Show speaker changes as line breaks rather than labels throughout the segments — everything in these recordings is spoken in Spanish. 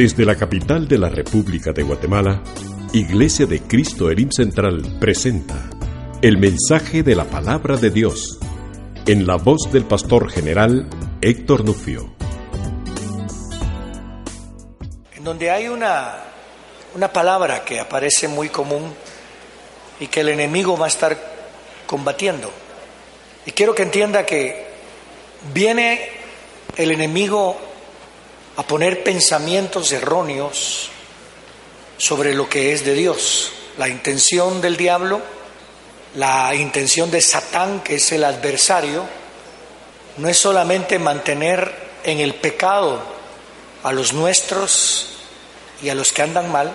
Desde la capital de la República de Guatemala, Iglesia de Cristo Elim Central presenta el mensaje de la palabra de Dios en la voz del pastor general Héctor Nufio.
En donde hay una, una palabra que aparece muy común y que el enemigo va a estar combatiendo. Y quiero que entienda que viene el enemigo a poner pensamientos erróneos sobre lo que es de Dios. La intención del diablo, la intención de Satán, que es el adversario, no es solamente mantener en el pecado a los nuestros y a los que andan mal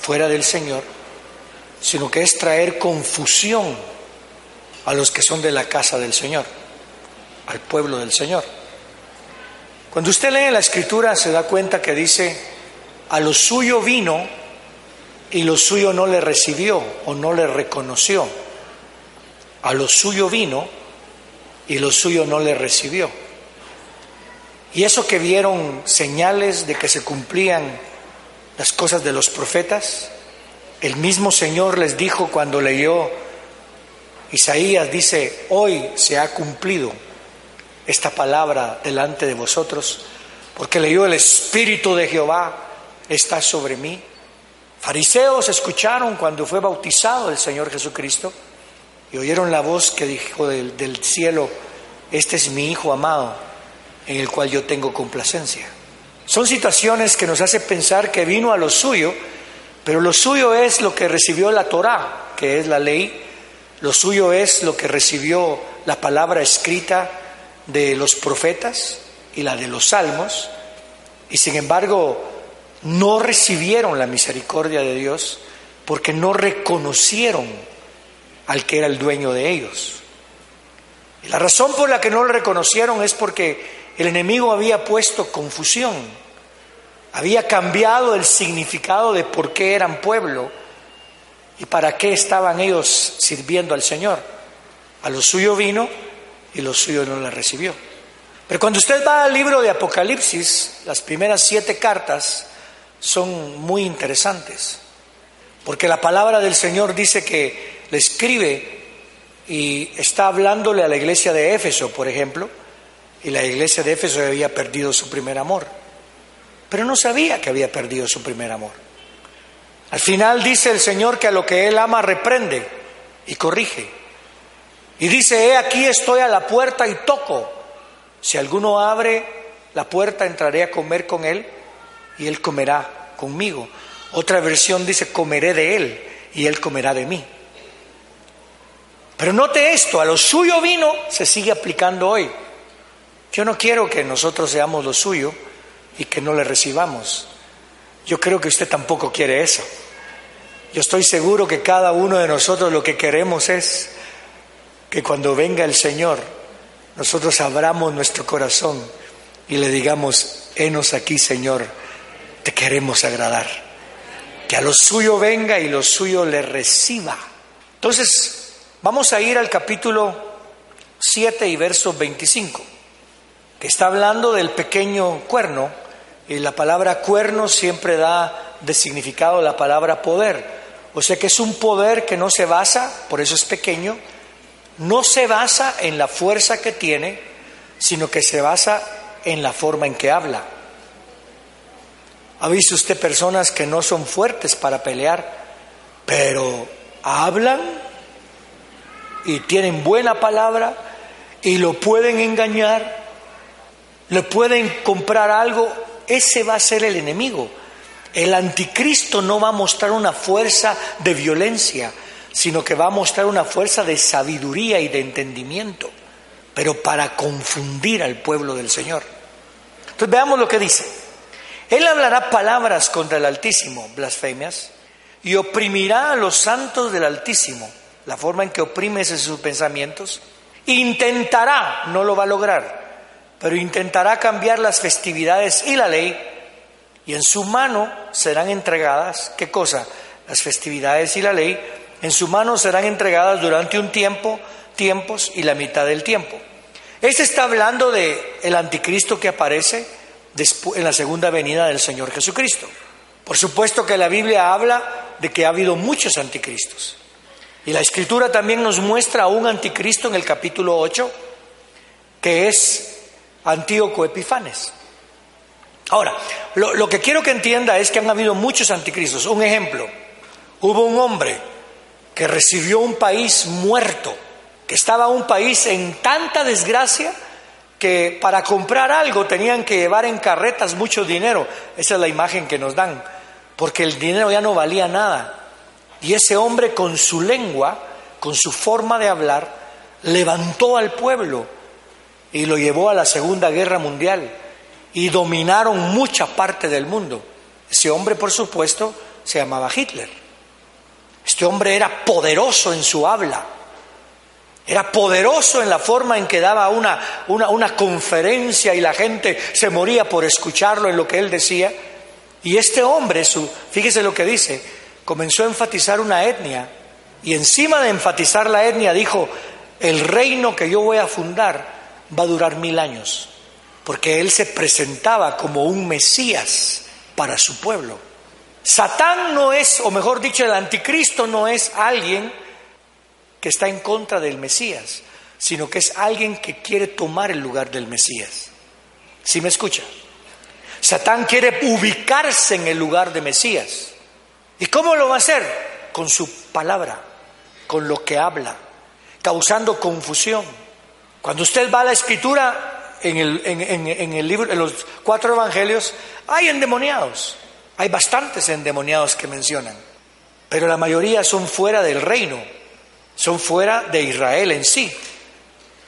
fuera del Señor, sino que es traer confusión a los que son de la casa del Señor, al pueblo del Señor. Cuando usted lee la escritura se da cuenta que dice, a lo suyo vino y lo suyo no le recibió o no le reconoció. A lo suyo vino y lo suyo no le recibió. Y eso que vieron señales de que se cumplían las cosas de los profetas, el mismo Señor les dijo cuando leyó Isaías, dice, hoy se ha cumplido esta palabra delante de vosotros, porque leyó el Espíritu de Jehová está sobre mí. Fariseos escucharon cuando fue bautizado el Señor Jesucristo y oyeron la voz que dijo del, cielo, este es mi Hijo amado, en el cual yo tengo complacencia. Son situaciones que nos hacen pensar que vino a lo suyo, pero lo suyo es lo que recibió la Torá, que es la ley, lo suyo es lo que recibió la palabra escrita de los profetas y la de los salmos, y sin embargo no recibieron la misericordia de Dios porque no reconocieron al que era el dueño de ellos. Y la razón por la que no lo reconocieron es porque el enemigo había puesto confusión, había cambiado el significado de por qué eran pueblo y para qué estaban ellos sirviendo al Señor. A lo suyo vino y lo suyo no la recibió. Pero cuando usted va al libro de Apocalipsis, las primeras siete cartas son muy interesantes, porque la palabra del Señor dice que le escribe y está hablándole a la iglesia de Éfeso, por ejemplo, y la iglesia de Éfeso había perdido su primer amor, pero no sabía que había perdido su primer amor. Al final dice el Señor que a lo que Él ama reprende y corrige. Y dice, he aquí estoy a la puerta y toco. Si alguno abre la puerta, entraré a comer con él y él comerá conmigo. Otra versión dice, comeré de él y él comerá de mí. Pero note esto, a lo suyo vino se sigue aplicando hoy. Yo no quiero que nosotros seamos lo suyo y que no le recibamos. Yo creo que usted tampoco quiere eso. Yo estoy seguro que cada uno de nosotros lo que queremos es que cuando venga el Señor, nosotros abramos nuestro corazón y le digamos, henos aquí, Señor, te queremos agradar. Que a lo suyo venga y lo suyo le reciba. Entonces, vamos a ir al capítulo 7 y verso 25, que está hablando del pequeño cuerno, y la palabra cuerno siempre da de significado la palabra poder. O sea que es un poder que no se basa, por eso es pequeño, no se basa en la fuerza que tiene, sino que se basa en la forma en que habla. ¿Ha visto usted personas que no son fuertes para pelear, pero hablan y tienen buena palabra y lo pueden engañar, le pueden comprar algo? Ese va a ser el enemigo. El anticristo no va a mostrar una fuerza de violencia, sino que va a mostrar una fuerza de sabiduría y de entendimiento, pero para confundir al pueblo del Señor. Entonces veamos lo que dice. Él hablará palabras contra el Altísimo, blasfemias, y oprimirá a los santos del Altísimo, la forma en que oprime sus pensamientos. Intentará, no lo va a lograr, pero intentará cambiar las festividades y la ley, y en su mano serán entregadas, ¿qué cosa? Las festividades y la ley en su mano serán entregadas durante un tiempo, tiempos y la mitad del tiempo. Este está hablando de el anticristo que aparece en la segunda venida del Señor Jesucristo. Por supuesto que la Biblia habla de que ha habido muchos anticristos. Y la escritura también nos muestra a un anticristo en el capítulo 8, que es Antíoco Epifanes. Ahora, lo, lo, que quiero que entienda es que han habido muchos anticristos. Un ejemplo, hubo un hombre que recibió un país muerto, que estaba un país en tanta desgracia que para comprar algo tenían que llevar en carretas mucho dinero. Esa es la imagen que nos dan, porque el dinero ya no valía nada. Y ese hombre con su lengua, con su forma de hablar, levantó al pueblo y lo llevó a la Segunda Guerra Mundial y dominaron mucha parte del mundo. Ese hombre, por supuesto, se llamaba Hitler. Este hombre era poderoso en su habla, era poderoso en la forma en que daba una, una, conferencia y la gente se moría por escucharlo en lo que él decía. Y este hombre, su, fíjese lo que dice, comenzó a enfatizar una etnia y encima de enfatizar la etnia dijo, el reino que yo voy a fundar va a durar mil años, porque él se presentaba como un Mesías para su pueblo. Satán no es, o mejor dicho, el anticristo no es alguien que está en contra del Mesías, sino que es alguien que quiere tomar el lugar del Mesías. ¿Sí me escucha? Satán quiere ubicarse en el lugar de Mesías. ¿Y cómo lo va a hacer? Con su palabra, con lo que habla, causando confusión. Cuando usted va a la escritura, en el, en el libro, en los cuatro evangelios, hay endemoniados. Hay bastantes endemoniados que mencionan, pero la mayoría son fuera del reino son fuera de Israel en sí.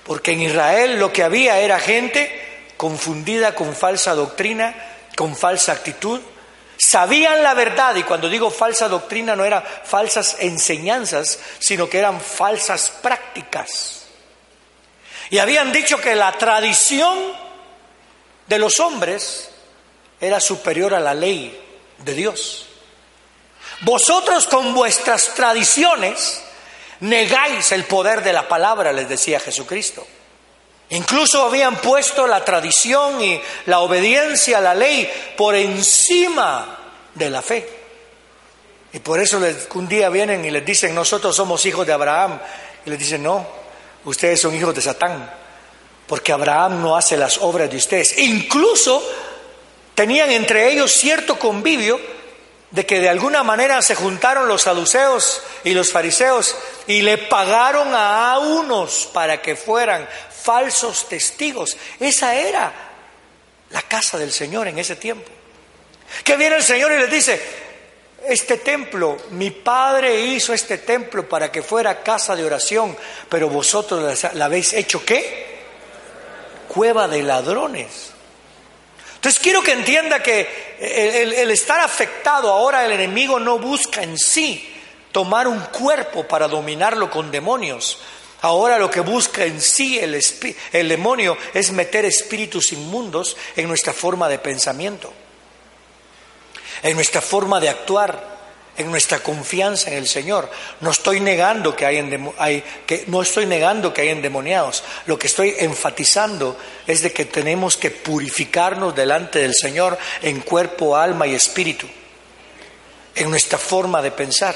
Porque en Israel lo que había era gente confundida con falsa doctrina, con falsa actitud. Sabían la verdad, y cuando digo falsa doctrina no eran falsas enseñanzas, sino que eran falsas prácticas. Y habían dicho que la tradición de los hombres era superior a la ley de Dios. Vosotros con vuestras tradiciones Negáis el poder de la palabra, les decía Jesucristo. Incluso habían puesto la tradición y la obediencia a la ley por encima de la fe. Y por eso un día vienen y les dicen, nosotros somos hijos de Abraham. Y les dicen, no, ustedes son hijos de Satán, porque Abraham no hace las obras de ustedes. Incluso tenían entre ellos cierto convivio de que de alguna manera se juntaron los saduceos y los fariseos y le pagaron a unos para que fueran falsos testigos. Esa era la casa del Señor en ese tiempo. Que viene el Señor y les dice, este templo, mi padre hizo este templo para que fuera casa de oración, pero vosotros la habéis hecho qué? Cueva de ladrones. Entonces quiero que entienda que el, estar afectado ahora el enemigo no busca en sí tomar un cuerpo para dominarlo con demonios. Ahora lo que busca en sí el, el demonio es meter espíritus inmundos en nuestra forma de pensamiento, en nuestra forma de actuar en nuestra confianza en el Señor. No estoy negando que hay, que no estoy negando que hay endemoniados. Lo que estoy enfatizando es de que tenemos que purificarnos delante del Señor en cuerpo, alma y espíritu, en nuestra forma de pensar.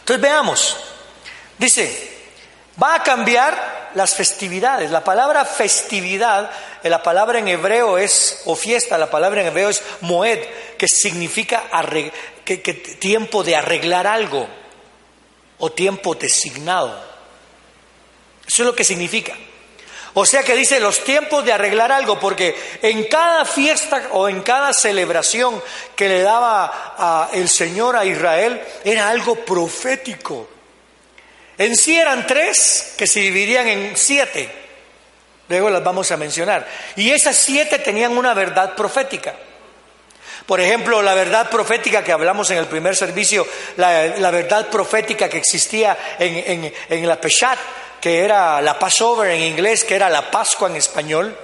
Entonces veamos. Dice, va a cambiar las festividades. La palabra festividad, eh, la palabra en hebreo es, o fiesta, la palabra en hebreo es moed, que significa que, tiempo de arreglar algo o tiempo designado. Eso es lo que significa. O sea que dice los tiempos de arreglar algo, porque en cada fiesta o en cada celebración que le daba el Señor a Israel era algo profético. En sí eran tres que se dividían en siete. Luego las vamos a mencionar. Y esas siete tenían una verdad profética. Por ejemplo, la verdad profética que hablamos en el primer servicio, la, verdad profética que existía en, en la Peshat, que era la Passover en inglés, que era la Pascua en español,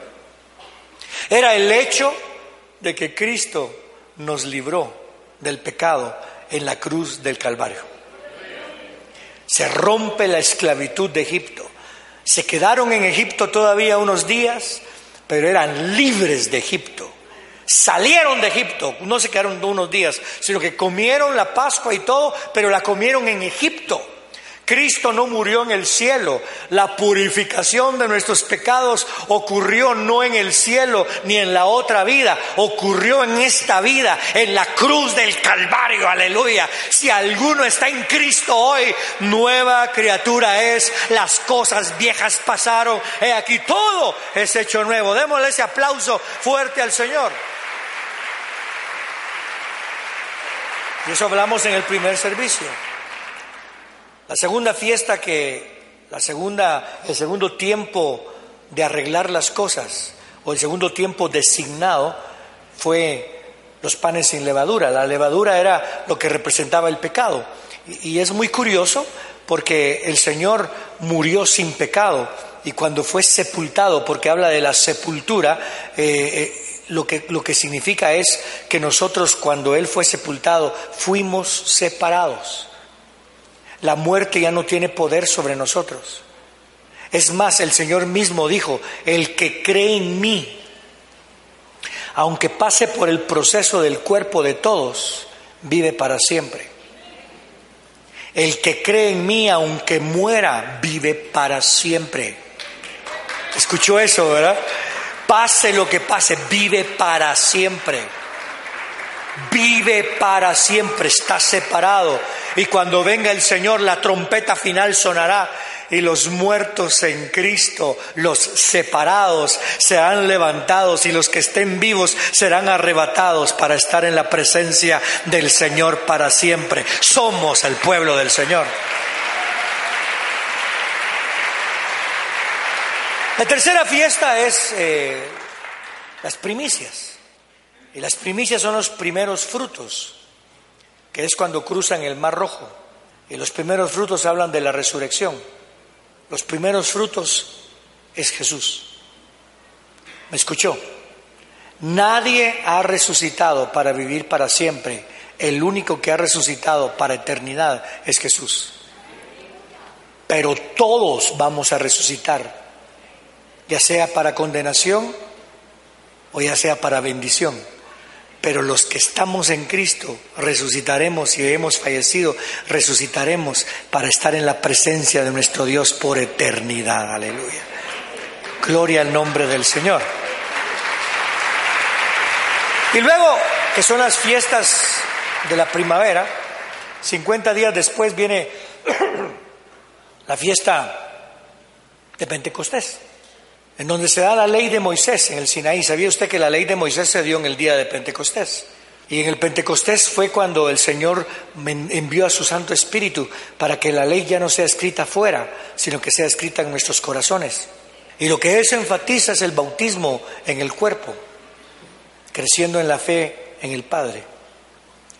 era el hecho de que Cristo nos libró del pecado en la cruz del Calvario. Se rompe la esclavitud de Egipto. Se quedaron en Egipto todavía unos días, pero eran libres de Egipto salieron de Egipto, no se quedaron unos días, sino que comieron la Pascua y todo, pero la comieron en Egipto. Cristo no murió en el cielo. La purificación de nuestros pecados ocurrió no en el cielo ni en la otra vida, ocurrió en esta vida, en la cruz del Calvario. Aleluya. Si alguno está en Cristo hoy, nueva criatura es. Las cosas viejas pasaron. He aquí todo es hecho nuevo. Démosle ese aplauso fuerte al Señor. Y eso hablamos en el primer servicio. La segunda fiesta que, la segunda, el segundo tiempo de arreglar las cosas, o el segundo tiempo designado, fue los panes sin levadura. La levadura era lo que representaba el pecado. Y, es muy curioso porque el Señor murió sin pecado y cuando fue sepultado, porque habla de la sepultura, eh, eh, lo, que, lo que significa es que nosotros cuando Él fue sepultado fuimos separados. La muerte ya no tiene poder sobre nosotros. Es más, el Señor mismo dijo, el que cree en mí, aunque pase por el proceso del cuerpo de todos, vive para siempre. El que cree en mí, aunque muera, vive para siempre. ¿Escuchó eso, verdad? Pase lo que pase, vive para siempre vive para siempre, está separado. Y cuando venga el Señor, la trompeta final sonará y los muertos en Cristo, los separados, serán levantados y los que estén vivos serán arrebatados para estar en la presencia del Señor para siempre. Somos el pueblo del Señor. La tercera fiesta es eh, las primicias. Y las primicias son los primeros frutos, que es cuando cruzan el Mar Rojo. Y los primeros frutos hablan de la resurrección. Los primeros frutos es Jesús. ¿Me escuchó? Nadie ha resucitado para vivir para siempre. El único que ha resucitado para eternidad es Jesús. Pero todos vamos a resucitar, ya sea para condenación o ya sea para bendición. Pero los que estamos en Cristo resucitaremos y hemos fallecido, resucitaremos para estar en la presencia de nuestro Dios por eternidad. Aleluya. Gloria al nombre del Señor. Y luego, que son las fiestas de la primavera, 50 días después viene la fiesta de Pentecostés en donde se da la ley de Moisés en el Sinaí. ¿Sabía usted que la ley de Moisés se dio en el día de Pentecostés? Y en el Pentecostés fue cuando el Señor envió a su Santo Espíritu para que la ley ya no sea escrita afuera, sino que sea escrita en nuestros corazones. Y lo que eso enfatiza es el bautismo en el cuerpo, creciendo en la fe en el Padre.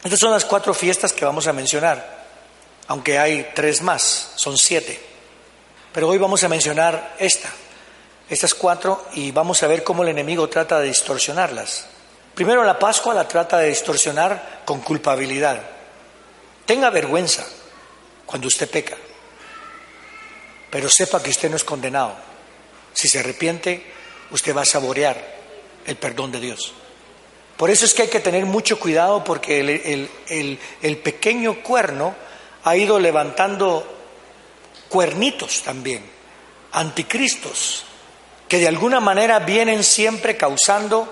Estas son las cuatro fiestas que vamos a mencionar, aunque hay tres más, son siete. Pero hoy vamos a mencionar esta, estas cuatro y vamos a ver cómo el enemigo trata de distorsionarlas. Primero la Pascua la trata de distorsionar con culpabilidad. Tenga vergüenza cuando usted peca, pero sepa que usted no es condenado. Si se arrepiente, usted va a saborear el perdón de Dios. Por eso es que hay que tener mucho cuidado porque el, pequeño cuerno ha ido levantando cuernitos también, anticristos, que de alguna manera vienen siempre causando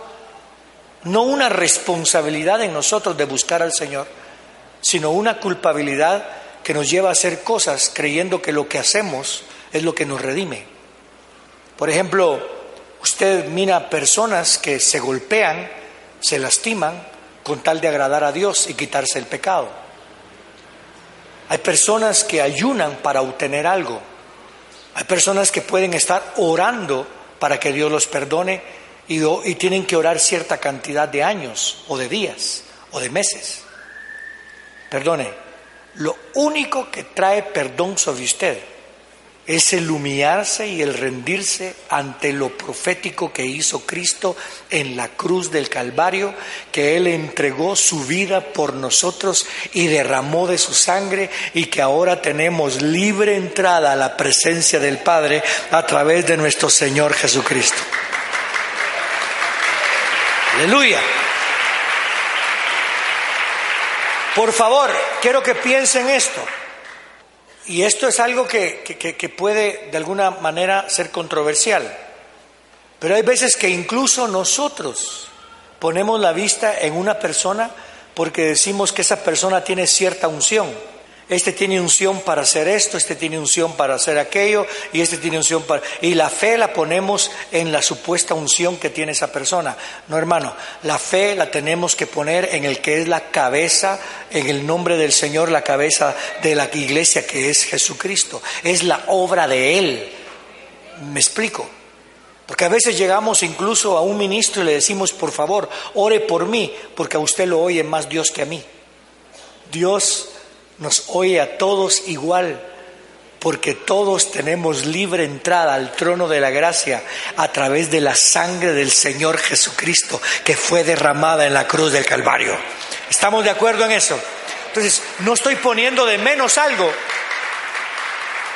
no una responsabilidad en nosotros de buscar al Señor, sino una culpabilidad que nos lleva a hacer cosas creyendo que lo que hacemos es lo que nos redime. Por ejemplo, usted mira personas que se golpean, se lastiman con tal de agradar a Dios y quitarse el pecado. Hay personas que ayunan para obtener algo. Hay personas que pueden estar orando para que Dios los perdone y, tienen que orar cierta cantidad de años o de días o de meses. Perdone, lo único que trae perdón sobre usted es el humillarse y el rendirse ante lo profético que hizo Cristo en la cruz del Calvario, que Él entregó su vida por nosotros y derramó de su sangre y que ahora tenemos libre entrada a la presencia del Padre a través de nuestro Señor Jesucristo. Aleluya. Por favor, quiero que piensen esto. Y esto es algo que, que, puede de alguna manera ser controversial. Pero hay veces que incluso nosotros ponemos la vista en una persona porque decimos que esa persona tiene cierta unción. Este tiene unción para hacer esto, este tiene unción para hacer aquello y este tiene unción para... Y la fe la ponemos en la supuesta unción que tiene esa persona. No, hermano, la fe la tenemos que poner en el que es la cabeza, en el nombre del Señor, la cabeza de la iglesia que es Jesucristo. Es la obra de Él. ¿Me explico? Porque a veces llegamos incluso a un ministro y le decimos, por favor, ore por mí, porque a usted lo oye más Dios que a mí. Dios nos oye a todos igual, porque todos tenemos libre entrada al trono de la gracia a través de la sangre del Señor Jesucristo que fue derramada en la cruz del Calvario. ¿Estamos de acuerdo en eso? Entonces, no estoy poniendo de menos algo,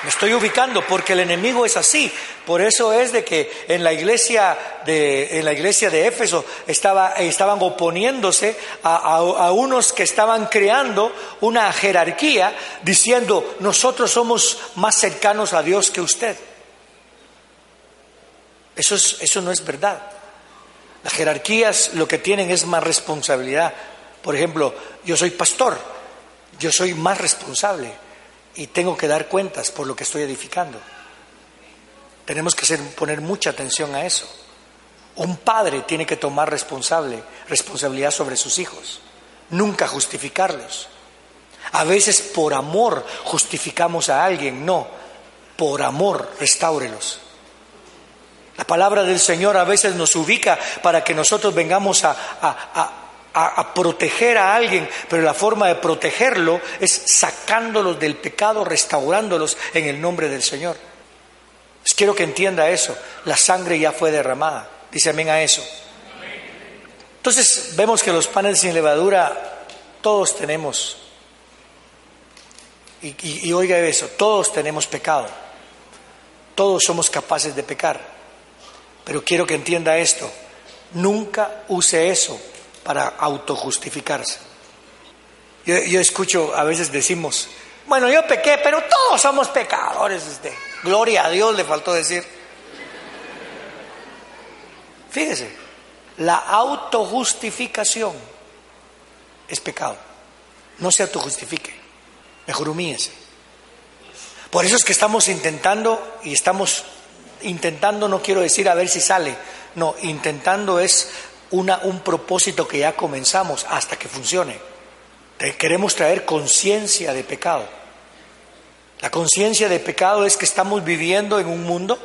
me estoy ubicando porque el enemigo es así. Por eso es de que en la iglesia de, en la iglesia de Éfeso estaba, estaban oponiéndose a, a unos que estaban creando una jerarquía diciendo nosotros somos más cercanos a Dios que usted. Eso, es, eso no es verdad. Las jerarquías lo que tienen es más responsabilidad. Por ejemplo, yo soy pastor, yo soy más responsable y tengo que dar cuentas por lo que estoy edificando. Tenemos que poner mucha atención a eso. Un padre tiene que tomar responsable, responsabilidad sobre sus hijos, nunca justificarlos. A veces por amor justificamos a alguien, no, por amor restáurelos. La palabra del Señor a veces nos ubica para que nosotros vengamos a, a a, proteger a alguien, pero la forma de protegerlo es sacándolos del pecado, restaurándolos en el nombre del Señor. Pues quiero que entienda eso. La sangre ya fue derramada. Dice amén a eso. Entonces vemos que los panes sin levadura todos tenemos. Y oiga eso, todos tenemos pecado. Todos somos capaces de pecar. Pero quiero que entienda esto. Nunca use eso para autojustificarse. Yo, yo escucho, a veces decimos, bueno, yo pequé, pero todos somos pecadores. Este. Gloria a Dios le faltó decir. Fíjese, la autojustificación es pecado. No se autojustifique, mejor humíese. Por eso es que estamos intentando, y estamos intentando, no quiero decir a ver si sale, no, intentando es un propósito que ya comenzamos hasta que funcione. Queremos traer conciencia de pecado. La conciencia de pecado es que estamos viviendo en un mundo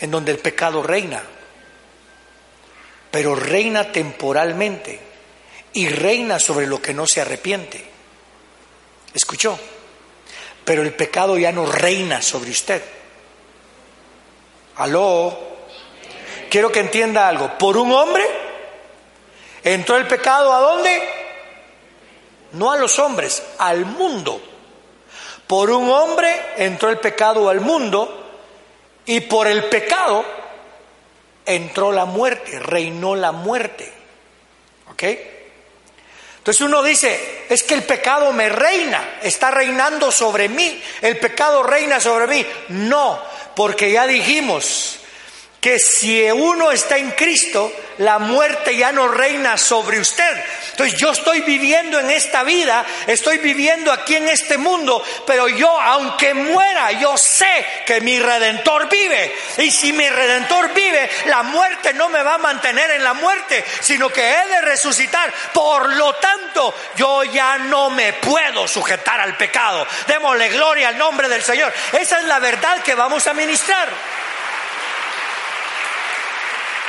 en donde el pecado reina, pero reina temporalmente y reina sobre lo que no se arrepiente. ¿Escuchó? Pero el pecado ya no reina sobre usted. Aló. Quiero que entienda algo. Por un hombre Entró el pecado a dónde? No a los hombres, al mundo. Por un hombre entró el pecado al mundo y por el pecado entró la muerte, reinó la muerte. ¿Ok? Entonces uno dice, es que el pecado me reina, está reinando sobre mí, el pecado reina sobre mí. No, porque ya dijimos, que si uno está en Cristo, la muerte ya no reina sobre usted. Entonces yo estoy viviendo en esta vida, estoy viviendo aquí en este mundo, pero yo, aunque muera, yo sé que mi redentor vive. Y si mi redentor vive, la muerte no me va a mantener en la muerte, sino que he de resucitar. Por lo tanto, yo ya no me puedo sujetar al pecado. Démosle gloria al nombre del Señor. Esa es la verdad que vamos a ministrar.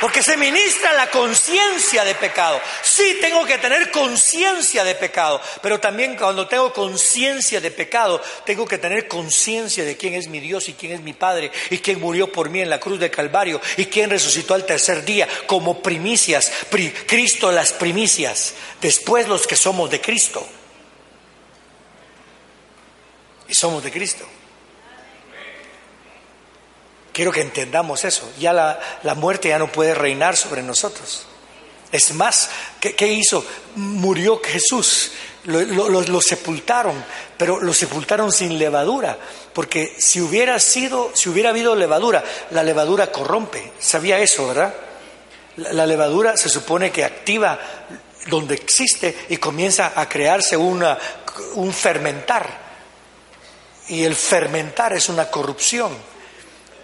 Porque se ministra la conciencia de pecado. Sí tengo que tener conciencia de pecado, pero también cuando tengo conciencia de pecado, tengo que tener conciencia de quién es mi Dios y quién es mi Padre y quién murió por mí en la cruz de Calvario y quién resucitó al tercer día como primicias. Cristo las primicias, después los que somos de Cristo. Y somos de Cristo. Quiero que entendamos eso. Ya la, muerte ya no puede reinar sobre nosotros. Es más, ¿qué, hizo? Murió Jesús lo, sepultaron, pero lo sepultaron sin levadura, porque si hubiera sido, si hubiera habido levadura, la levadura corrompe. ¿Sabía eso, verdad? La, levadura se supone que activa donde existe y comienza a crearse una, un fermentar. Y el fermentar es una corrupción.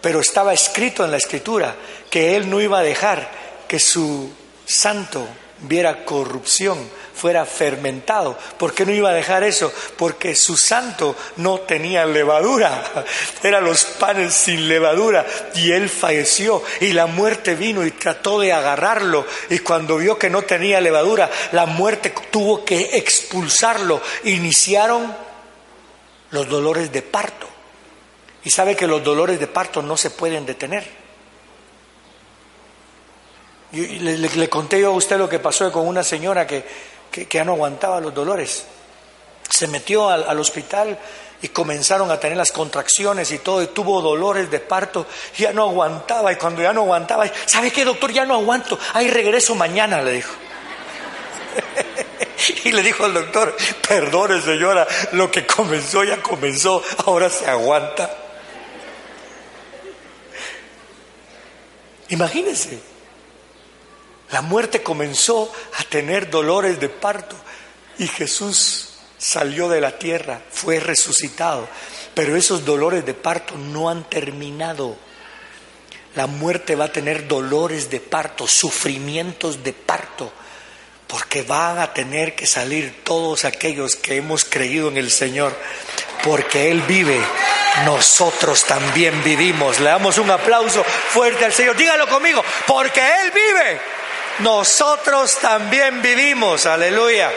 Pero estaba escrito en la escritura que él no iba a dejar que su santo viera corrupción, fuera fermentado. ¿Por qué no iba a dejar eso? Porque su santo no tenía levadura, eran los panes sin levadura y él falleció y la muerte vino y trató de agarrarlo y cuando vio que no tenía levadura, la muerte tuvo que expulsarlo. Iniciaron los dolores de parto. Y sabe que los dolores de parto no se pueden detener. Le, conté yo a usted lo que pasó con una señora que, ya no aguantaba los dolores. Se metió al, hospital y comenzaron a tener las contracciones y todo, y tuvo dolores de parto, ya no aguantaba, y cuando ya no aguantaba, ¿sabe qué, doctor? Ya no aguanto, ahí regreso mañana, le dijo. y le dijo al doctor, perdone señora, lo que comenzó ya comenzó, ahora se aguanta. Imagínense. La muerte comenzó a tener dolores de parto y Jesús salió de la tierra, fue resucitado, pero esos dolores de parto no han terminado. La muerte va a tener dolores de parto, sufrimientos de parto, porque van a tener que salir todos aquellos que hemos creído en el Señor, porque Él vive, nosotros también vivimos. Le damos un aplauso fuerte al Señor, dígalo conmigo, porque Él vive nosotros también vivimos, aleluya.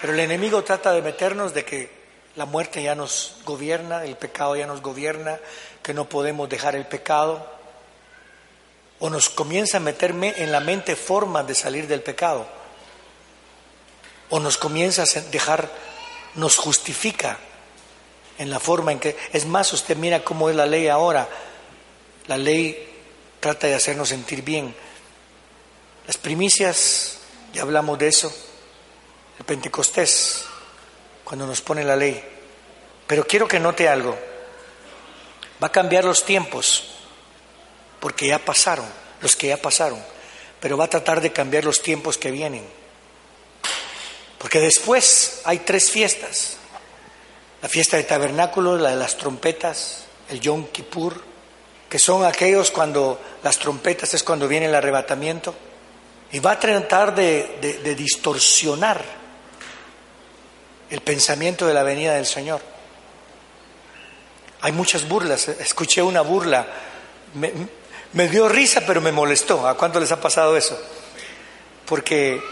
Pero el enemigo trata de meternos de que la muerte ya nos gobierna, el pecado ya nos gobierna, que no podemos dejar el pecado. O nos comienza a meterme en la mente formas de salir del pecado. O nos comienza a dejar, nos justifica en la forma en que, es más, usted mira cómo es la ley ahora. La ley trata de hacernos sentir bien. Las primicias, ya hablamos de eso, el Pentecostés, cuando nos pone la ley. Pero quiero que note algo, va a cambiar los tiempos, porque ya pasaron, los que ya pasaron, pero va a tratar de cambiar los tiempos que vienen. Porque después hay tres fiestas. La fiesta de tabernáculos, la de las trompetas, el Yom Kippur que son aquellos cuando las trompetas es cuando viene el arrebatamiento, y va a tratar de, distorsionar el pensamiento de la venida del Señor. Hay muchas burlas, escuché una burla, dio risa pero me molestó. ¿A cuánto les ha pasado eso? Porque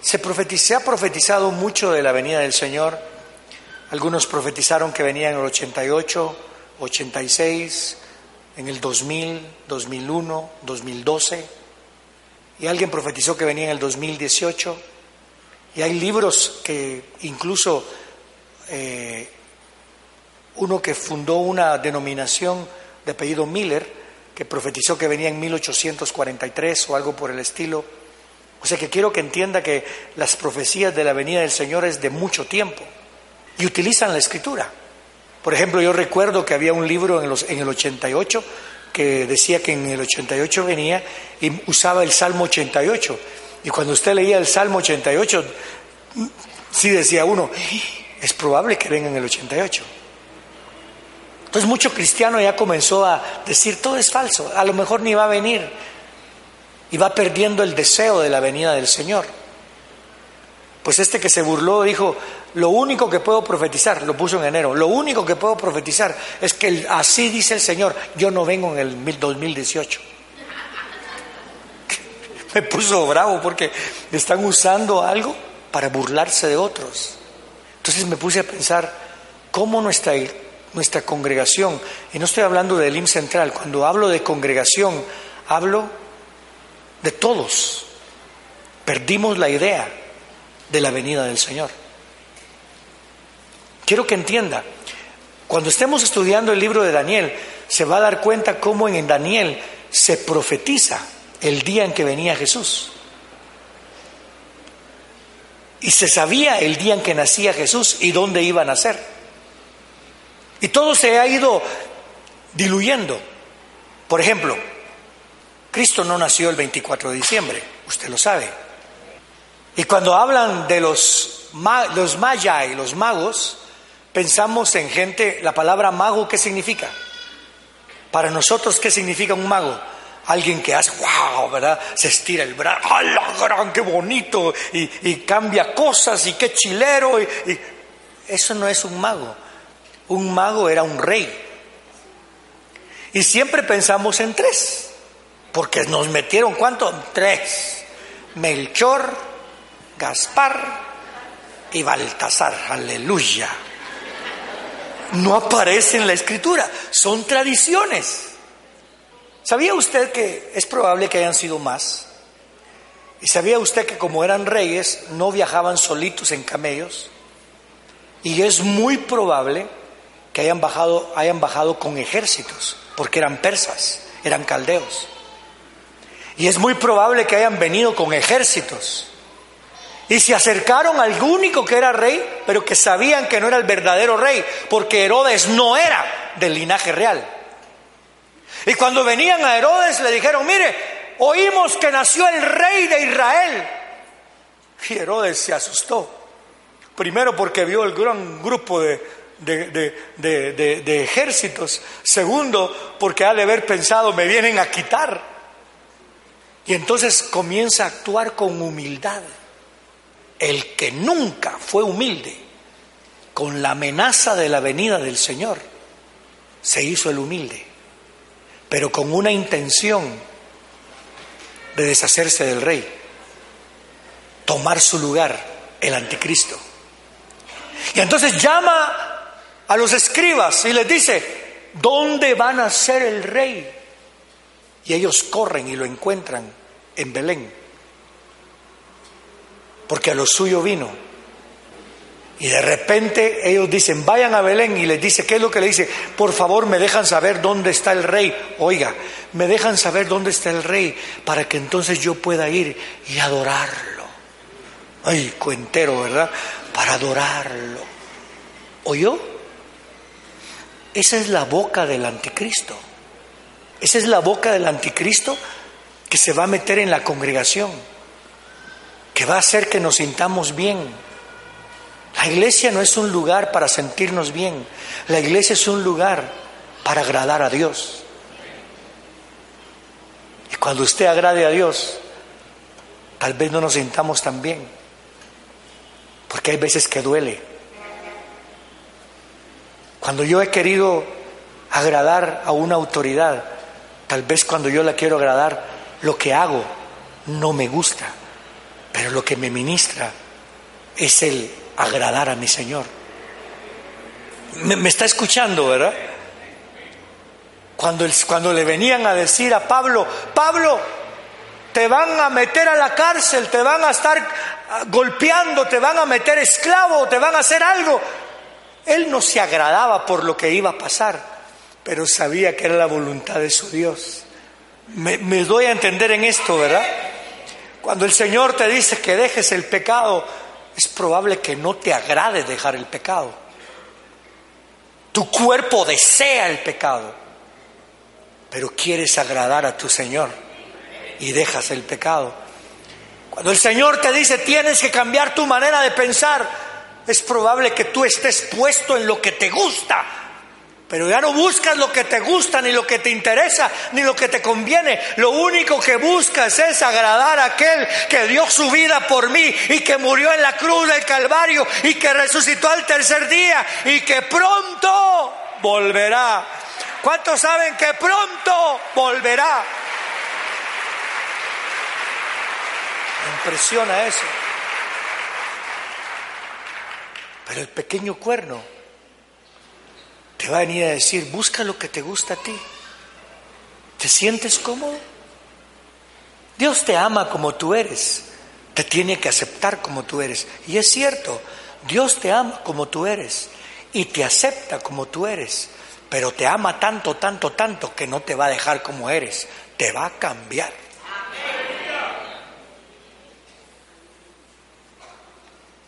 se, se ha profetizado mucho de la venida del Señor. Algunos profetizaron que venía en el 88, 86, en el 2000, 2001, 2012, y alguien profetizó que venía en el 2018, y hay libros que incluso eh, uno que fundó una denominación de apellido Miller, que profetizó que venía en 1843 o algo por el estilo. O sea que quiero que entienda que las profecías de la venida del Señor es de mucho tiempo y utilizan la escritura. Por ejemplo, yo recuerdo que había un libro en, los, en el 88 que decía que en el 88 venía y usaba el Salmo 88. Y cuando usted leía el Salmo 88, sí decía uno, es probable que venga en el 88. Entonces mucho cristiano ya comenzó a decir, todo es falso, a lo mejor ni va a venir. Y va perdiendo el deseo de la venida del Señor. Pues este que se burló dijo, lo único que puedo profetizar, lo puso en enero, lo único que puedo profetizar es que así dice el Señor, yo no vengo en el 2018. Me puso bravo porque están usando algo para burlarse de otros. Entonces me puse a pensar cómo nuestra, nuestra congregación, y no estoy hablando del IM central, cuando hablo de congregación, hablo de todos. Perdimos la idea de la venida del Señor. Quiero que entienda, cuando estemos estudiando el libro de Daniel, se va a dar cuenta cómo en Daniel se profetiza el día en que venía Jesús. Y se sabía el día en que nacía Jesús y dónde iba a nacer. Y todo se ha ido diluyendo. Por ejemplo, Cristo no nació el 24 de diciembre, usted lo sabe. Y cuando hablan de los, los y los magos, pensamos en gente, la palabra mago, ¿qué significa? Para nosotros, ¿qué significa un mago? Alguien que hace, wow, ¿verdad? Se estira el brazo, ¡hala, gran, qué bonito! Y, cambia cosas, y qué chilero. y, eso no es un mago. Un mago era un rey. Y siempre pensamos en tres, porque nos metieron, ¿cuánto? Tres. Melchor, Gaspar y Baltasar. Aleluya. No aparece en la escritura, son tradiciones. ¿Sabía usted que es probable que hayan sido más? ¿Y sabía usted que como eran reyes no viajaban solitos en camellos? Y es muy probable que hayan bajado, hayan bajado con ejércitos, porque eran persas, eran caldeos. Y es muy probable que hayan venido con ejércitos. Y se acercaron al único que era rey, pero que sabían que no era el verdadero rey, porque Herodes no era del linaje real. Y cuando venían a Herodes le dijeron, mire, oímos que nació el rey de Israel. Y Herodes se asustó. Primero porque vio el gran grupo de, de, ejércitos. Segundo, porque ha de haber pensado, me vienen a quitar. Y entonces comienza a actuar con humildad. El que nunca fue humilde, con la amenaza de la venida del Señor, se hizo el humilde, pero con una intención de deshacerse del rey, tomar su lugar, el anticristo. Y entonces llama a los escribas y les dice, ¿dónde van a ser el rey? Y ellos corren y lo encuentran en Belén, porque a lo suyo vino. Y de repente ellos dicen, vayan a Belén y les dice, ¿qué es lo que le dice? Por favor, me dejan saber dónde está el rey. Oiga, me dejan saber dónde está el rey para que entonces yo pueda ir y adorarlo. Ay, cuentero, ¿verdad? Para adorarlo. ¿Oyó? Esa es la boca del anticristo. Esa es la boca del anticristo que se va a meter en la congregación, que va a hacer que nos sintamos bien. La iglesia no es un lugar para sentirnos bien, la iglesia es un lugar para agradar a Dios. Y cuando usted agrade a Dios, tal vez no nos sintamos tan bien, porque hay veces que duele. Cuando yo he querido agradar a una autoridad, tal vez cuando yo la quiero agradar, lo que hago no me gusta, pero lo que me ministra es el agradar a mi Señor. Me, está escuchando, ¿verdad? Cuando, cuando le venían a decir a Pablo, Pablo, te van a meter a la cárcel, te van a estar golpeando, te van a meter esclavo, te van a hacer algo. Él no se agradaba por lo que iba a pasar, pero sabía que era la voluntad de su Dios. Me, doy a entender en esto, ¿verdad? Cuando el Señor te dice que dejes el pecado, es probable que no te agrade dejar el pecado. Tu cuerpo desea el pecado, pero quieres agradar a tu Señor y dejas el pecado. Cuando el Señor te dice tienes que cambiar tu manera de pensar, es probable que tú estés puesto en lo que te gusta, pero ya no buscas lo que te gusta, ni lo que te interesa, ni lo que te conviene. Lo único que buscas es agradar a aquel que dio su vida por mí y que murió en la cruz del Calvario y que resucitó al tercer día y que pronto volverá. ¿Cuántos saben que pronto volverá? Me impresiona eso. Pero el pequeño cuerno te va a venir a decir, busca lo que te gusta a ti. ¿Te sientes cómodo? Dios te ama como tú eres, te tiene que aceptar como tú eres. Y es cierto, Dios te ama como tú eres y te acepta como tú eres, pero te ama tanto, tanto, tanto que no te va a dejar como eres, te va a cambiar.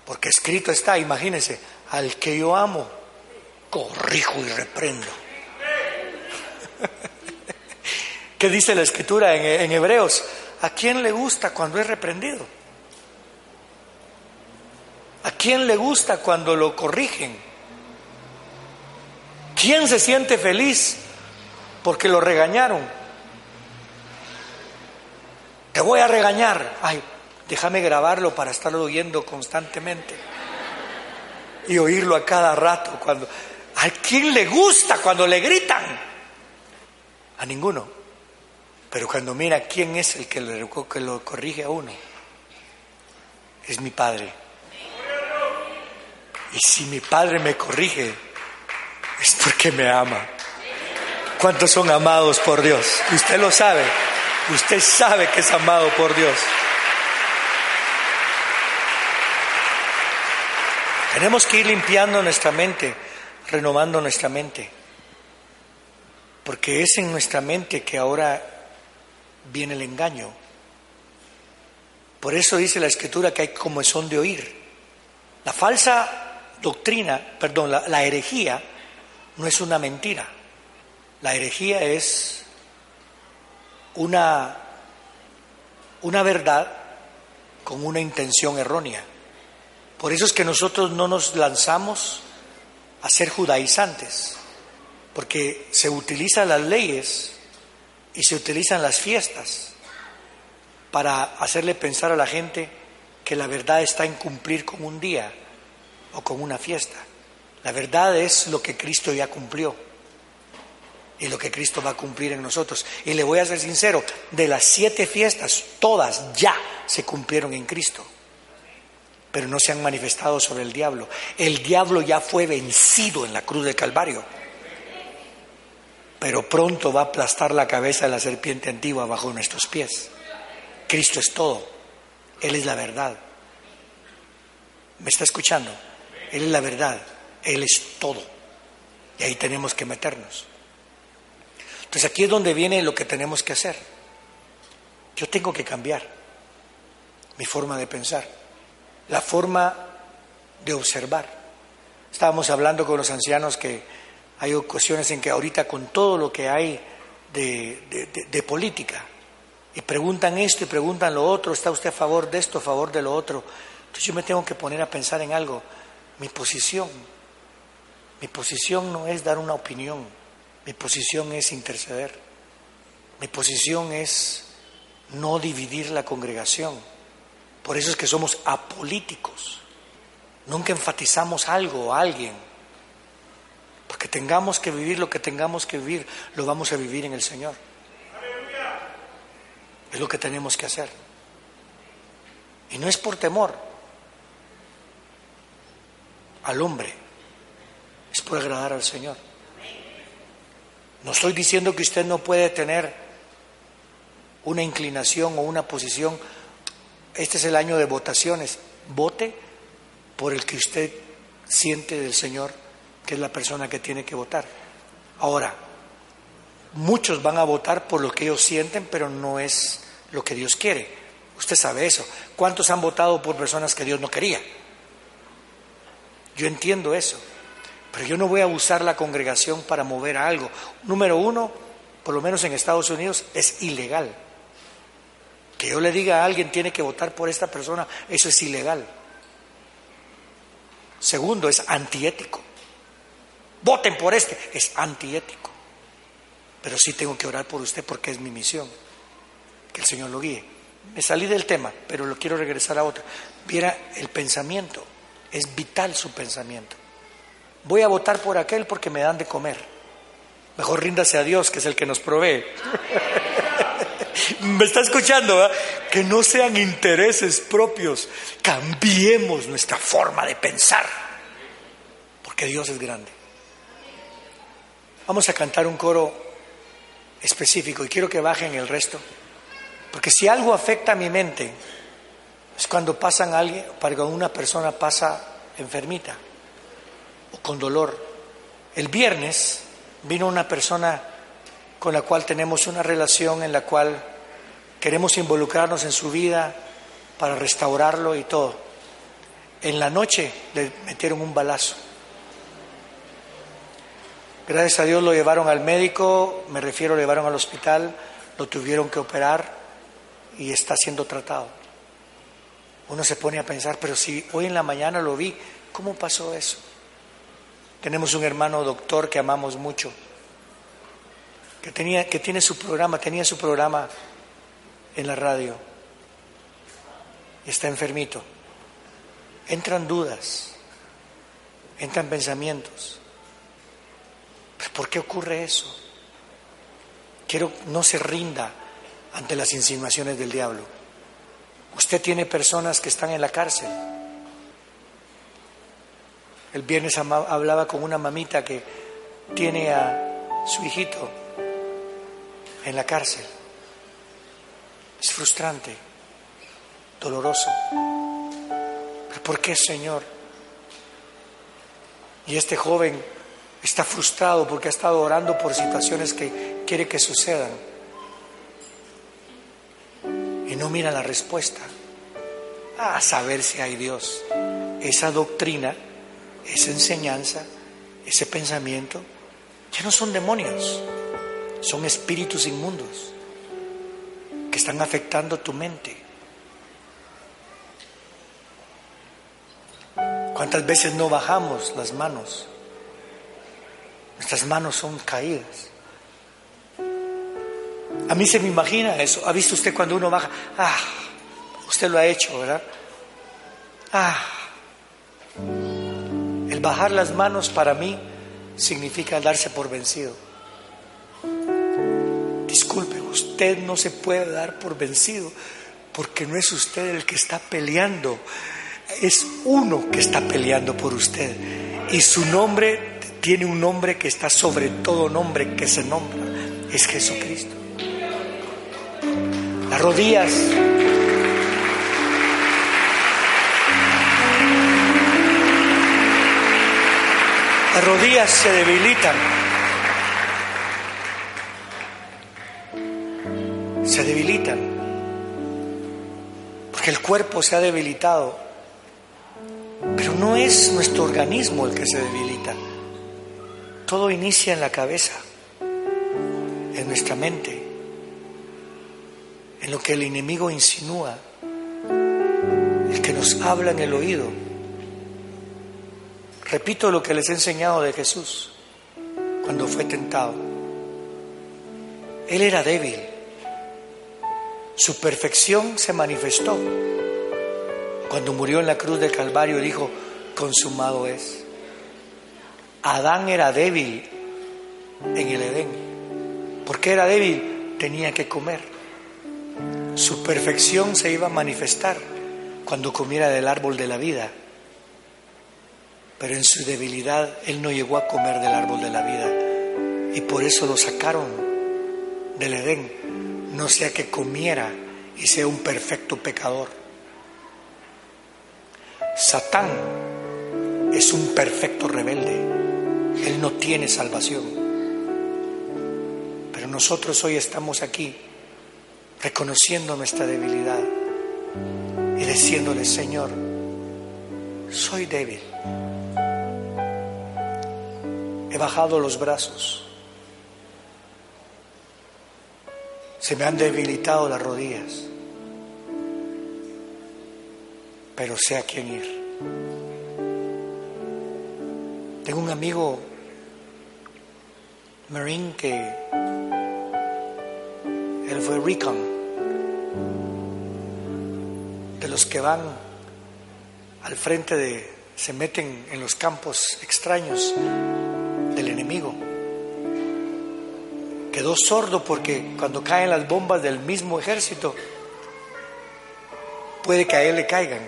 Porque escrito está, imagínense, al que yo amo, corrijo y reprendo. ¿Qué dice la escritura en, Hebreos? ¿A quién le gusta cuando es reprendido? ¿A quién le gusta cuando lo corrigen? ¿Quién se siente feliz porque lo regañaron? Te voy a regañar. Ay, déjame grabarlo para estarlo oyendo constantemente y oírlo a cada rato. Cuando, ¿A quién le gusta cuando le gritan? A ninguno. Pero cuando mira quién es el que lo, que lo corrige a uno, es mi padre. Y si mi padre me corrige, es porque me ama. ¿Cuántos son amados por Dios? Usted lo sabe. Usted sabe que es amado por Dios. Tenemos que ir limpiando nuestra mente, renovando nuestra mente. Porque es en nuestra mente que ahora viene el engaño. Por eso dice la escritura que hay como son de oír. La falsa doctrina, perdón, la, herejía no es una mentira. La herejía es una, una verdad con una intención errónea. Por eso es que nosotros no nos lanzamos a ser judaizantes, porque se utilizan las leyes y se utilizan las fiestas para hacerle pensar a la gente que la verdad está en cumplir con un día o con una fiesta. La verdad es lo que Cristo ya cumplió y lo que Cristo va a cumplir en nosotros. Y le voy a ser sincero, de las siete fiestas, todas ya se cumplieron en Cristo, pero no se han manifestado sobre el diablo. El diablo ya fue vencido en la cruz del Calvario, pero pronto va a aplastar la cabeza de la serpiente antigua bajo nuestros pies. Cristo es todo, Él es la verdad. ¿Me está escuchando? Él es la verdad. Él es todo. Y ahí tenemos que meternos. Entonces aquí es donde viene lo que tenemos que hacer. Yo tengo que cambiar mi forma de pensar, la forma de observar. Estábamos hablando con los ancianos que hay ocasiones en que ahorita con todo lo que hay de, de política, y preguntan esto y preguntan lo otro, ¿está usted a favor de esto, a favor de lo otro? Entonces yo me tengo que poner a pensar en algo, mi posición, mi posición no es dar una opinión, mi posición es interceder, mi posición es no dividir la congregación. Por eso es que somos apolíticos. Nunca enfatizamos algo o alguien. Porque tengamos que vivir lo que tengamos que vivir, lo vamos a vivir en el Señor. Es lo que tenemos que hacer. Y no es por temor al hombre es por agradar al Señor. No estoy diciendo que usted no puede tener una inclinación o una posición. Este es el año de votaciones. Vote por el que usted siente del Señor, que es la persona que tiene que votar. Ahora, muchos van a votar por lo que ellos sienten, pero no es lo que Dios quiere. Usted sabe eso. ¿Cuántos han votado por personas que Dios no quería? Yo entiendo eso. Pero yo no voy a usar la congregación para mover a algo. Número uno, por lo menos en Estados Unidos, es ilegal. Que yo le diga a alguien tiene que votar por esta persona, eso es ilegal. Segundo, es antiético. Voten por este, es antiético. Pero sí tengo que orar por usted porque es mi misión. Que el Señor lo guíe. Me salí del tema, pero lo quiero regresar a otro. Viera el pensamiento, es vital su pensamiento voy a votar por aquel porque me dan de comer. Mejor ríndase a Dios, que es el que nos provee. ¿Me está escuchando? Que no sean intereses propios. Cambiemos nuestra forma de pensar. Porque Dios es grande. Vamos a cantar un coro específico y quiero que bajen el resto. Porque si algo afecta a mi mente, es cuando pasan alguien, para una persona pasa enfermita con dolor. El viernes vino una persona con la cual tenemos una relación en la cual queremos involucrarnos en su vida para restaurarlo y todo. En la noche le metieron un balazo. Gracias a Dios lo llevaron al médico, me refiero, lo llevaron al hospital, lo tuvieron que operar y está siendo tratado. Uno se pone a pensar, pero si hoy en la mañana lo vi, ¿cómo pasó eso? Tenemos un hermano doctor que amamos mucho, que, tenía, que tiene su programa, tenía su programa en la radio está enfermito. Entran dudas, entran pensamientos. ¿Por qué ocurre eso? Quiero no se rinda ante las insinuaciones del diablo. Usted tiene personas que están en la cárcel. El viernes hablaba con una mamita que tiene a su hijito en la cárcel. Es frustrante, doloroso. ¿Pero por qué, Señor? Y este joven está frustrado porque ha estado orando por situaciones que quiere que sucedan y no mira la respuesta. A saber si hay Dios. Esa doctrina, esa enseñanza, ese pensamiento, ya no son demonios, son espíritus inmundos que están afectando tu mente. ¿Cuántas veces no bajamos las manos? Nuestras manos son caídas. A mí se me imagina eso. ¿Ha visto usted cuando uno baja? Ah, usted lo ha hecho, ¿verdad? Ah. El bajar las manos para mí significa darse por vencido. Usted no se puede dar por vencido porque no es usted el que está peleando, es uno que está peleando por usted. Y su nombre tiene un nombre que está sobre todo nombre que se nombra, es Jesucristo. Las rodillas Las rodillas se debilitan. Se debilitan. Porque el cuerpo se ha debilitado. Pero no es nuestro organismo el que se debilita. Todo inicia en la cabeza, en nuestra mente, en lo que el enemigo insinúa, el que nos habla en el oído. Repito lo que les he enseñado de Jesús cuando fue tentado. Él era débil. Su perfección se manifestó. Cuando murió en la cruz del Calvario dijo, consumado es. Adán era débil en el Edén. ¿Por qué era débil? Tenía que comer. Su perfección se iba a manifestar cuando comiera del árbol de la vida. Pero en su debilidad él no llegó a comer del árbol de la vida. Y por eso lo sacaron del Edén. No sea que comiera y sea un perfecto pecador. Satán es un perfecto rebelde. Él no tiene salvación. Pero nosotros hoy estamos aquí reconociendo nuestra debilidad y diciéndole, Señor, soy débil. He bajado los brazos. Se me han debilitado las rodillas. Pero sé a quién ir. Tengo un amigo Marine que él fue recon, de los que van al frente de, se meten en los campos extraños del enemigo. Quedó sordo porque cuando caen las bombas del mismo ejército, puede que a él le caigan.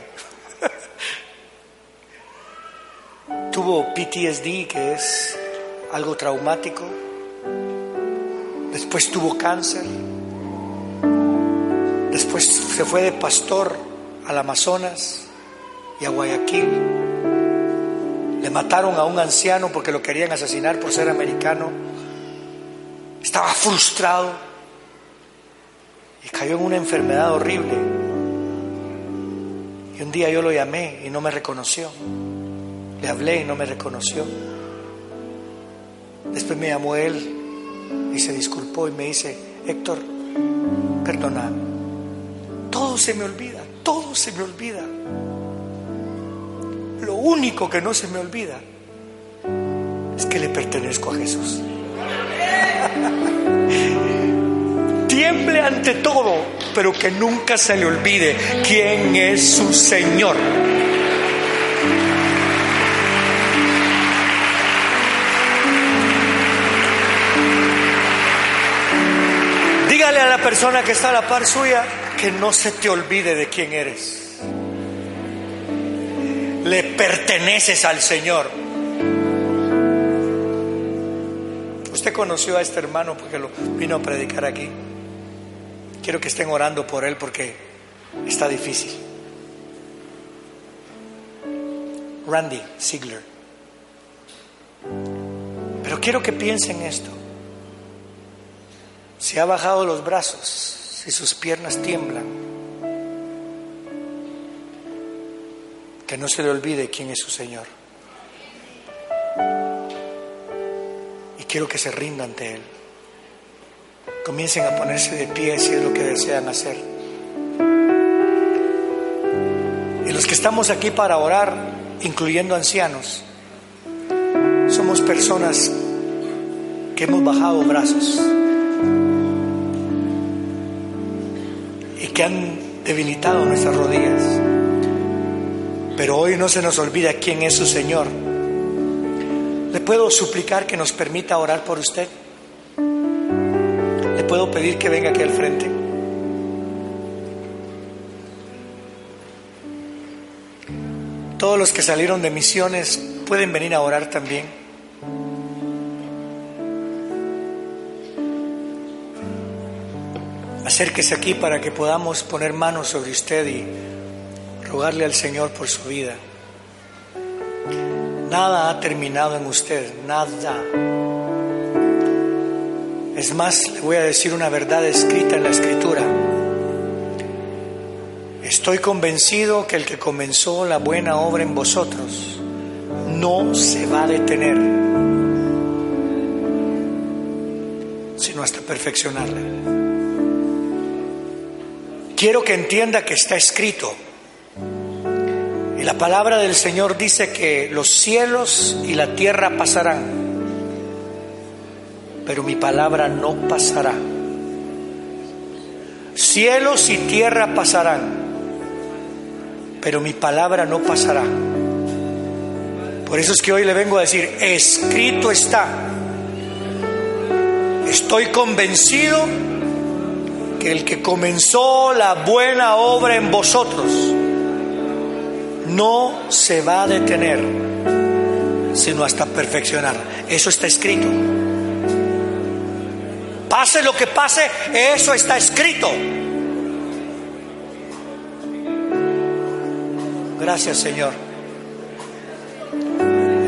Tuvo PTSD, que es algo traumático. Después tuvo cáncer. Después se fue de pastor al Amazonas y a Guayaquil. Le mataron a un anciano porque lo querían asesinar por ser americano. Estaba frustrado y cayó en una enfermedad horrible. Y un día yo lo llamé y no me reconoció. Le hablé y no me reconoció. Después me llamó él y se disculpó y me dice, Héctor, perdona, todo se me olvida, todo se me olvida. Lo único que no se me olvida es que le pertenezco a Jesús. Tiemble ante todo, pero que nunca se le olvide quién es su Señor. Dígale a la persona que está a la par suya que no se te olvide de quién eres. Le perteneces al Señor. Conoció a este hermano porque lo vino a predicar aquí. Quiero que estén orando por él porque está difícil. Randy Ziegler. Pero quiero que piensen esto. Si ha bajado los brazos, si sus piernas tiemblan, que no se le olvide quién es su Señor. Quiero que se rinda ante Él. Comiencen a ponerse de pie si es lo que desean hacer. Y los que estamos aquí para orar, incluyendo ancianos, somos personas que hemos bajado brazos y que han debilitado nuestras rodillas. Pero hoy no se nos olvida quién es su Señor. ¿Le puedo suplicar que nos permita orar por usted? ¿Le puedo pedir que venga aquí al frente? Todos los que salieron de misiones pueden venir a orar también. Acérquese aquí para que podamos poner manos sobre usted y rogarle al Señor por su vida. Nada ha terminado en usted, nada. Es más, le voy a decir una verdad escrita en la escritura. Estoy convencido que el que comenzó la buena obra en vosotros no se va a detener, sino hasta perfeccionarla. Quiero que entienda que está escrito. La palabra del Señor dice que los cielos y la tierra pasarán, pero mi palabra no pasará. Cielos y tierra pasarán, pero mi palabra no pasará. Por eso es que hoy le vengo a decir, escrito está. Estoy convencido que el que comenzó la buena obra en vosotros no se va a detener, sino hasta perfeccionar. Eso está escrito. Pase lo que pase, eso está escrito. Gracias Señor.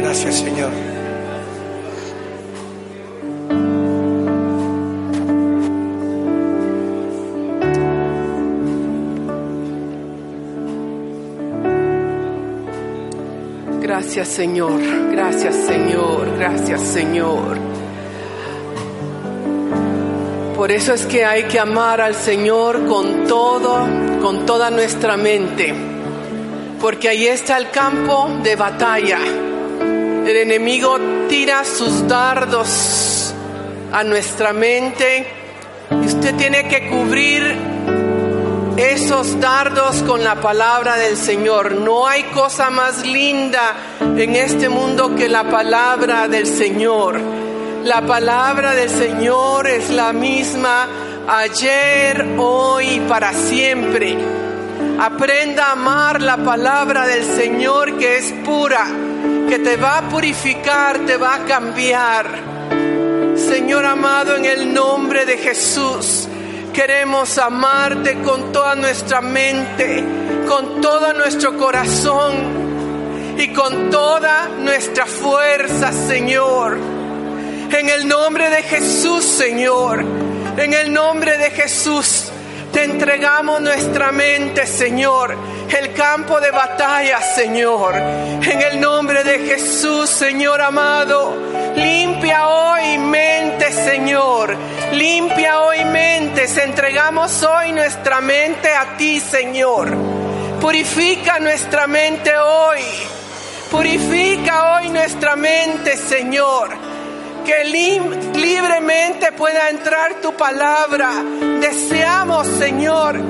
Gracias Señor.
Gracias Señor, gracias Señor, gracias Señor. Por eso es que hay que amar al Señor con todo, con toda nuestra mente, porque ahí está el campo de batalla. El enemigo tira sus dardos a nuestra mente y usted tiene que cubrir esos dardos con la palabra del Señor. No hay cosa más linda en este mundo que la palabra del Señor. La palabra del Señor es la misma ayer, hoy y para siempre. Aprenda a amar la palabra del Señor que es pura, que te va a purificar, te va a cambiar. Señor amado, en el nombre de Jesús. Queremos amarte con toda nuestra mente, con todo nuestro corazón y con toda nuestra fuerza, Señor. En el nombre de Jesús, Señor. En el nombre de Jesús. Te entregamos nuestra mente, Señor, el campo de batalla, Señor. En el nombre de Jesús, Señor amado, limpia hoy mente, Señor. Limpia hoy mentes. Entregamos hoy nuestra mente a ti, Señor. Purifica nuestra mente hoy. Purifica hoy nuestra mente, Señor que libremente pueda entrar tu palabra. Deseamos, Señor,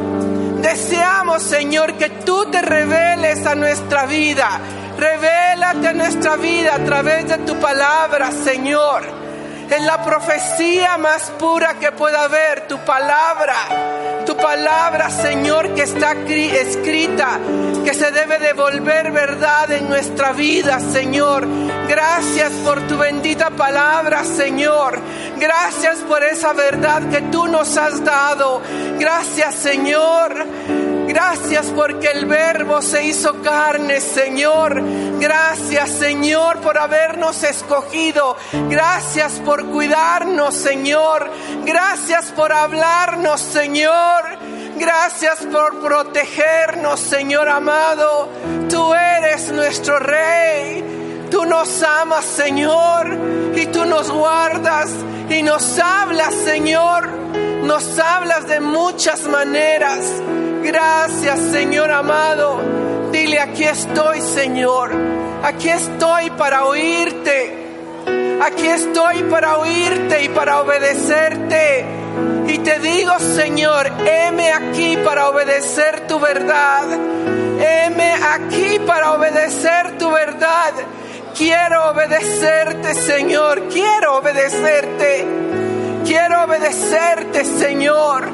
deseamos, Señor, que tú te reveles a nuestra vida. Revélate nuestra vida a través de tu palabra, Señor es la profecía más pura que pueda haber, tu palabra, tu palabra, Señor, que está escrita, que se debe devolver verdad en nuestra vida, Señor. Gracias por tu bendita palabra, Señor. Gracias por esa verdad que tú nos has dado. Gracias, Señor. Gracias porque el verbo se hizo carne, Señor. Gracias, Señor, por habernos escogido. Gracias por cuidarnos, Señor. Gracias por hablarnos, Señor. Gracias por protegernos, Señor amado. Tú eres nuestro Rey. Tú nos amas, Señor, y tú nos guardas y nos hablas, Señor. Nos hablas de muchas maneras. Gracias, Señor amado. Dile, aquí estoy, Señor. Aquí estoy para oírte. Aquí estoy para oírte y para obedecerte. Y te digo, Señor, heme aquí para obedecer tu verdad. Heme aquí para obedecer tu verdad. Quiero obedecerte, Señor. Quiero obedecerte. Quiero obedecerte, Señor.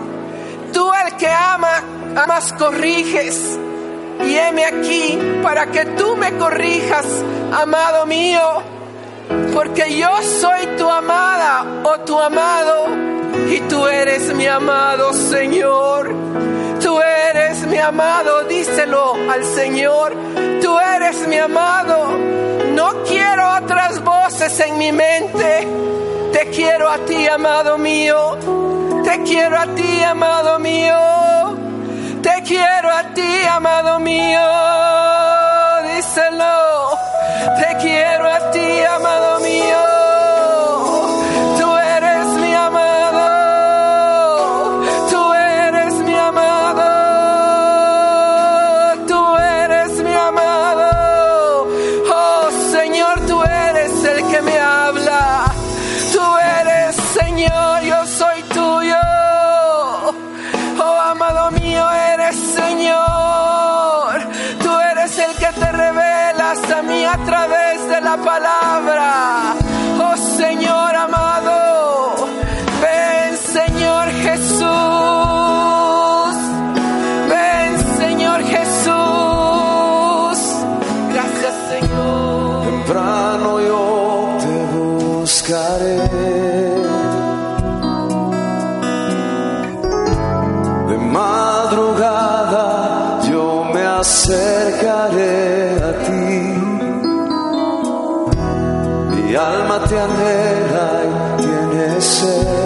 Tú el que ama amas corriges. Y heme aquí para que tú me corrijas, amado mío, porque yo soy tu amada o tu amado y tú eres mi amado Señor. Tú eres mi amado, díselo al Señor. Tú eres mi amado. No quiero otras voces en mi mente. Te quiero a ti, amado mío. Te quiero a ti, amado mío. Te quiero a ti, amado mío, díselo. Te quiero a ti, amado mío.
Acercaré a ti. Alma te anhela y tiene sed